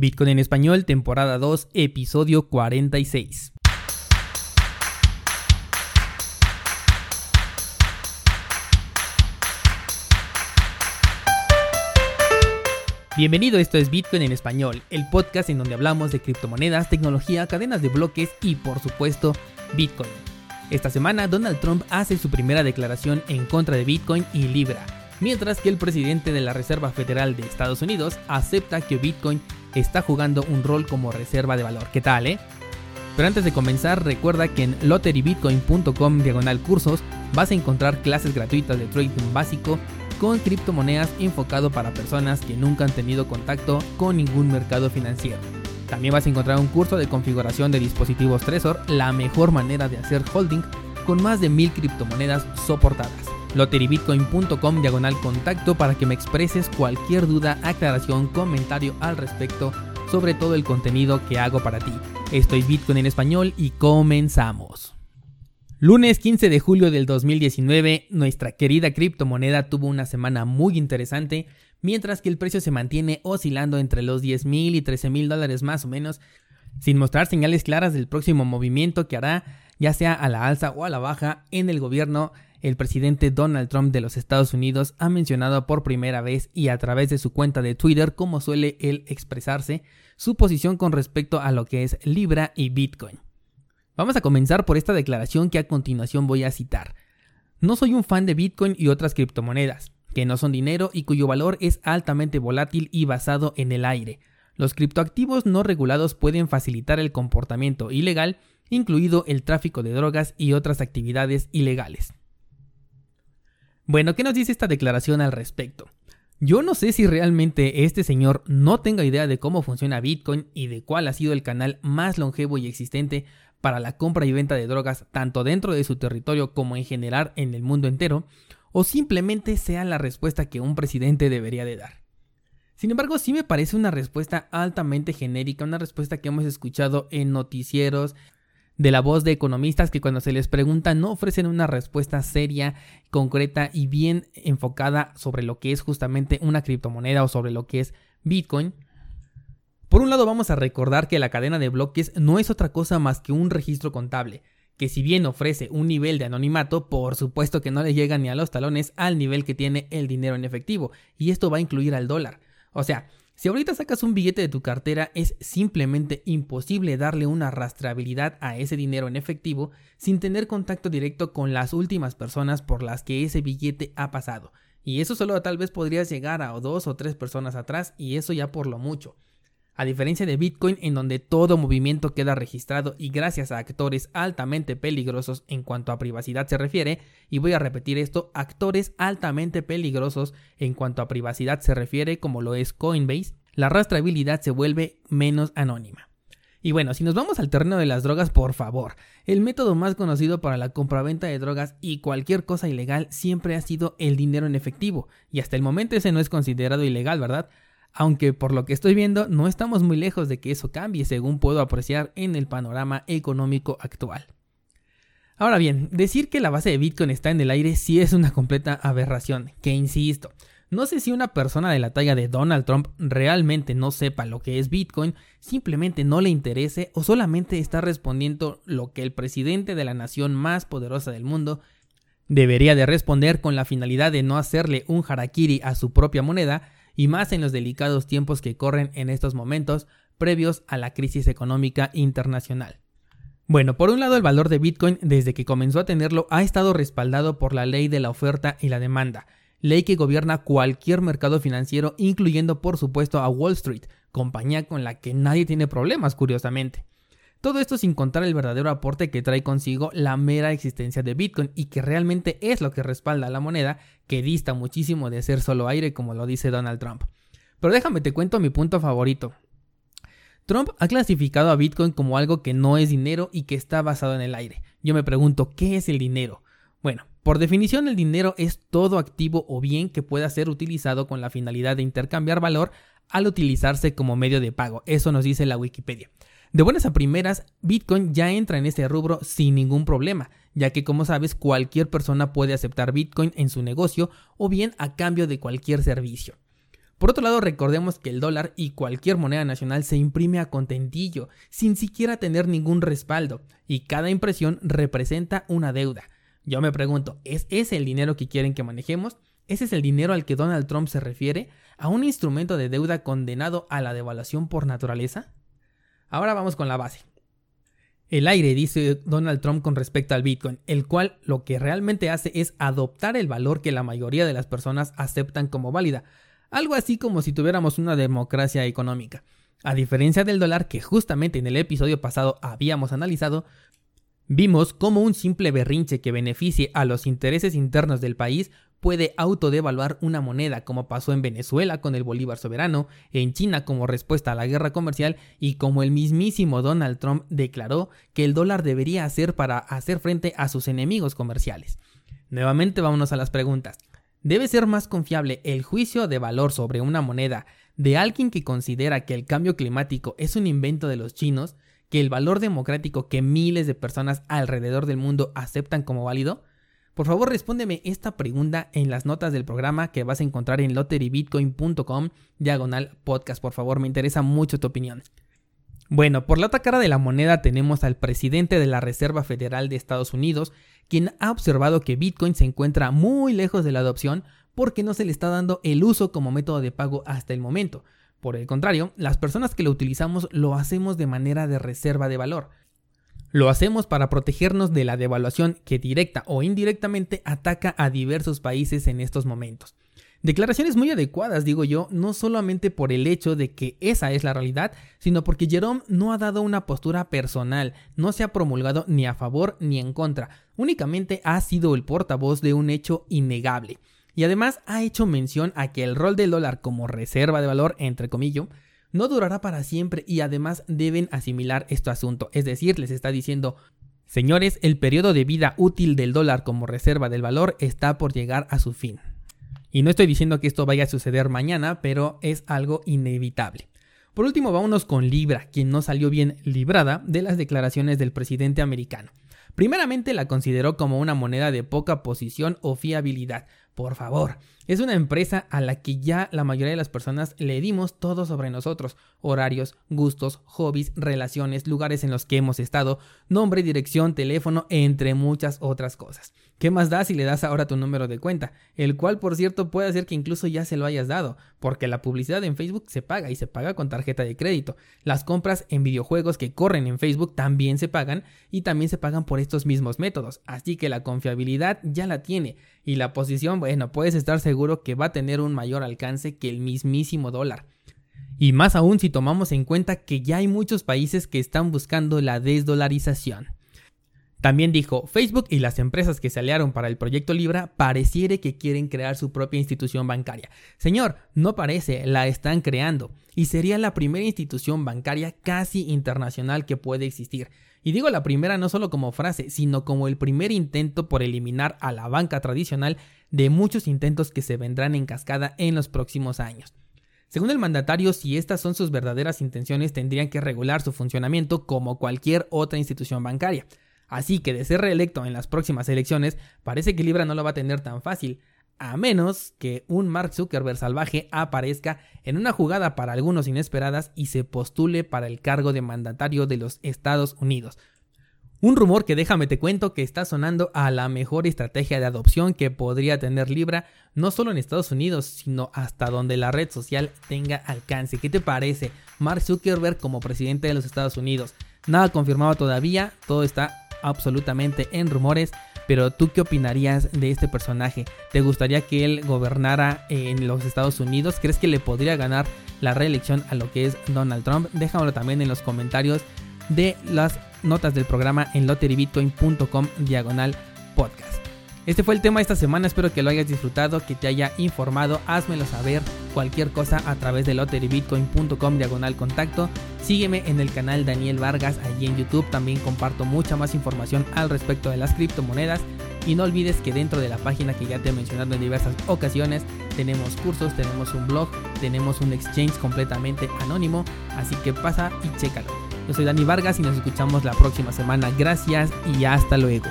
Bitcoin en español, temporada 2, episodio 46. Bienvenido, esto es Bitcoin en español, el podcast en donde hablamos de criptomonedas, tecnología, cadenas de bloques y por supuesto Bitcoin. Esta semana Donald Trump hace su primera declaración en contra de Bitcoin y Libra, mientras que el presidente de la Reserva Federal de Estados Unidos acepta que Bitcoin está jugando un rol como reserva de valor. ¿Qué tal, eh? Pero antes de comenzar, recuerda que en lotterybitcoin.com diagonal cursos vas a encontrar clases gratuitas de trading básico con criptomonedas enfocado para personas que nunca han tenido contacto con ningún mercado financiero. También vas a encontrar un curso de configuración de dispositivos Trezor, la mejor manera de hacer holding con más de mil criptomonedas soportadas. Lotterybitcoin.com diagonal contacto para que me expreses cualquier duda, aclaración, comentario al respecto sobre todo el contenido que hago para ti. Estoy Bitcoin en español y comenzamos. Lunes 15 de julio del 2019, nuestra querida criptomoneda tuvo una semana muy interesante, mientras que el precio se mantiene oscilando entre los 10 mil y 13 mil dólares más o menos, sin mostrar señales claras del próximo movimiento que hará, ya sea a la alza o a la baja, en el gobierno. El presidente Donald Trump de los Estados Unidos ha mencionado por primera vez y a través de su cuenta de Twitter, como suele él expresarse, su posición con respecto a lo que es Libra y Bitcoin. Vamos a comenzar por esta declaración que a continuación voy a citar. No soy un fan de Bitcoin y otras criptomonedas, que no son dinero y cuyo valor es altamente volátil y basado en el aire. Los criptoactivos no regulados pueden facilitar el comportamiento ilegal, incluido el tráfico de drogas y otras actividades ilegales. Bueno, ¿qué nos dice esta declaración al respecto? Yo no sé si realmente este señor no tenga idea de cómo funciona Bitcoin y de cuál ha sido el canal más longevo y existente para la compra y venta de drogas tanto dentro de su territorio como en general en el mundo entero, o simplemente sea la respuesta que un presidente debería de dar. Sin embargo, sí me parece una respuesta altamente genérica, una respuesta que hemos escuchado en noticieros, de la voz de economistas que cuando se les pregunta no ofrecen una respuesta seria, concreta y bien enfocada sobre lo que es justamente una criptomoneda o sobre lo que es Bitcoin, por un lado vamos a recordar que la cadena de bloques no es otra cosa más que un registro contable, que si bien ofrece un nivel de anonimato, por supuesto que no le llega ni a los talones al nivel que tiene el dinero en efectivo, y esto va a incluir al dólar. O sea, si ahorita sacas un billete de tu cartera, es simplemente imposible darle una rastreabilidad a ese dinero en efectivo sin tener contacto directo con las últimas personas por las que ese billete ha pasado. Y eso solo tal vez podrías llegar a dos o tres personas atrás, y eso ya por lo mucho. A diferencia de Bitcoin en donde todo movimiento queda registrado y gracias a actores altamente peligrosos en cuanto a privacidad se refiere, y voy a repetir esto, actores altamente peligrosos en cuanto a privacidad se refiere como lo es Coinbase, la rastreabilidad se vuelve menos anónima. Y bueno, si nos vamos al terreno de las drogas, por favor, el método más conocido para la compraventa de drogas y cualquier cosa ilegal siempre ha sido el dinero en efectivo, y hasta el momento ese no es considerado ilegal, ¿verdad? Aunque por lo que estoy viendo no estamos muy lejos de que eso cambie según puedo apreciar en el panorama económico actual. Ahora bien, decir que la base de Bitcoin está en el aire sí es una completa aberración, que insisto, no sé si una persona de la talla de Donald Trump realmente no sepa lo que es Bitcoin, simplemente no le interese o solamente está respondiendo lo que el presidente de la nación más poderosa del mundo debería de responder con la finalidad de no hacerle un harakiri a su propia moneda, y más en los delicados tiempos que corren en estos momentos previos a la crisis económica internacional. Bueno, por un lado el valor de Bitcoin desde que comenzó a tenerlo ha estado respaldado por la ley de la oferta y la demanda, ley que gobierna cualquier mercado financiero incluyendo por supuesto a Wall Street, compañía con la que nadie tiene problemas curiosamente. Todo esto sin contar el verdadero aporte que trae consigo la mera existencia de Bitcoin y que realmente es lo que respalda a la moneda que dista muchísimo de ser solo aire como lo dice Donald Trump. Pero déjame te cuento mi punto favorito. Trump ha clasificado a Bitcoin como algo que no es dinero y que está basado en el aire. Yo me pregunto, ¿qué es el dinero? Bueno, por definición el dinero es todo activo o bien que pueda ser utilizado con la finalidad de intercambiar valor al utilizarse como medio de pago. Eso nos dice la Wikipedia. De buenas a primeras, Bitcoin ya entra en ese rubro sin ningún problema, ya que como sabes cualquier persona puede aceptar Bitcoin en su negocio o bien a cambio de cualquier servicio. Por otro lado, recordemos que el dólar y cualquier moneda nacional se imprime a contentillo, sin siquiera tener ningún respaldo, y cada impresión representa una deuda. Yo me pregunto, ¿es ese el dinero que quieren que manejemos? ¿Ese es el dinero al que Donald Trump se refiere? ¿A un instrumento de deuda condenado a la devaluación por naturaleza? Ahora vamos con la base. El aire, dice Donald Trump con respecto al Bitcoin, el cual lo que realmente hace es adoptar el valor que la mayoría de las personas aceptan como válida, algo así como si tuviéramos una democracia económica. A diferencia del dólar que justamente en el episodio pasado habíamos analizado, vimos cómo un simple berrinche que beneficie a los intereses internos del país puede autodevaluar una moneda, como pasó en Venezuela con el Bolívar soberano, en China como respuesta a la guerra comercial y como el mismísimo Donald Trump declaró que el dólar debería hacer para hacer frente a sus enemigos comerciales. Nuevamente vámonos a las preguntas. ¿Debe ser más confiable el juicio de valor sobre una moneda de alguien que considera que el cambio climático es un invento de los chinos que el valor democrático que miles de personas alrededor del mundo aceptan como válido? Por favor, respóndeme esta pregunta en las notas del programa que vas a encontrar en lotterybitcoin.com diagonal podcast. Por favor, me interesa mucho tu opinión. Bueno, por la otra cara de la moneda tenemos al presidente de la Reserva Federal de Estados Unidos, quien ha observado que Bitcoin se encuentra muy lejos de la adopción porque no se le está dando el uso como método de pago hasta el momento. Por el contrario, las personas que lo utilizamos lo hacemos de manera de reserva de valor. Lo hacemos para protegernos de la devaluación que directa o indirectamente ataca a diversos países en estos momentos. Declaraciones muy adecuadas, digo yo, no solamente por el hecho de que esa es la realidad, sino porque Jerome no ha dado una postura personal, no se ha promulgado ni a favor ni en contra, únicamente ha sido el portavoz de un hecho innegable. Y además ha hecho mención a que el rol del dólar como reserva de valor, entre comillas, no durará para siempre y además deben asimilar este asunto. Es decir, les está diciendo, señores, el periodo de vida útil del dólar como reserva del valor está por llegar a su fin. Y no estoy diciendo que esto vaya a suceder mañana, pero es algo inevitable. Por último, vámonos con Libra, quien no salió bien librada de las declaraciones del presidente americano. Primeramente la consideró como una moneda de poca posición o fiabilidad. Por favor, es una empresa a la que ya la mayoría de las personas le dimos todo sobre nosotros, horarios, gustos, hobbies, relaciones, lugares en los que hemos estado, nombre, dirección, teléfono, entre muchas otras cosas. ¿Qué más da si le das ahora tu número de cuenta? El cual, por cierto, puede hacer que incluso ya se lo hayas dado, porque la publicidad en Facebook se paga y se paga con tarjeta de crédito. Las compras en videojuegos que corren en Facebook también se pagan y también se pagan por estos mismos métodos, así que la confiabilidad ya la tiene y la posición, bueno, puedes estar seguro que va a tener un mayor alcance que el mismísimo dólar. Y más aún si tomamos en cuenta que ya hay muchos países que están buscando la desdolarización. También dijo, Facebook y las empresas que se aliaron para el proyecto Libra pareciere que quieren crear su propia institución bancaria. Señor, no parece, la están creando. Y sería la primera institución bancaria casi internacional que puede existir. Y digo la primera no solo como frase, sino como el primer intento por eliminar a la banca tradicional de muchos intentos que se vendrán en cascada en los próximos años. Según el mandatario, si estas son sus verdaderas intenciones, tendrían que regular su funcionamiento como cualquier otra institución bancaria. Así que de ser reelecto en las próximas elecciones, parece que Libra no lo va a tener tan fácil, a menos que un Mark Zuckerberg salvaje aparezca en una jugada para algunos inesperadas y se postule para el cargo de mandatario de los Estados Unidos. Un rumor que déjame te cuento que está sonando a la mejor estrategia de adopción que podría tener Libra, no solo en Estados Unidos, sino hasta donde la red social tenga alcance. ¿Qué te parece? Mark Zuckerberg como presidente de los Estados Unidos. Nada confirmado todavía, todo está absolutamente en rumores. Pero tú qué opinarías de este personaje? ¿Te gustaría que él gobernara en los Estados Unidos? ¿Crees que le podría ganar la reelección a lo que es Donald Trump? Déjamelo también en los comentarios de las notas del programa en lotterybitcoin.com diagonal podcast. Este fue el tema de esta semana, espero que lo hayas disfrutado, que te haya informado, házmelo saber cualquier cosa a través de lotterybitcoin.com diagonal contacto. Sígueme en el canal Daniel Vargas allí en YouTube, también comparto mucha más información al respecto de las criptomonedas. Y no olvides que dentro de la página que ya te he mencionado en diversas ocasiones, tenemos cursos, tenemos un blog, tenemos un exchange completamente anónimo, así que pasa y chécalo. Yo soy Dani Vargas y nos escuchamos la próxima semana. Gracias y hasta luego.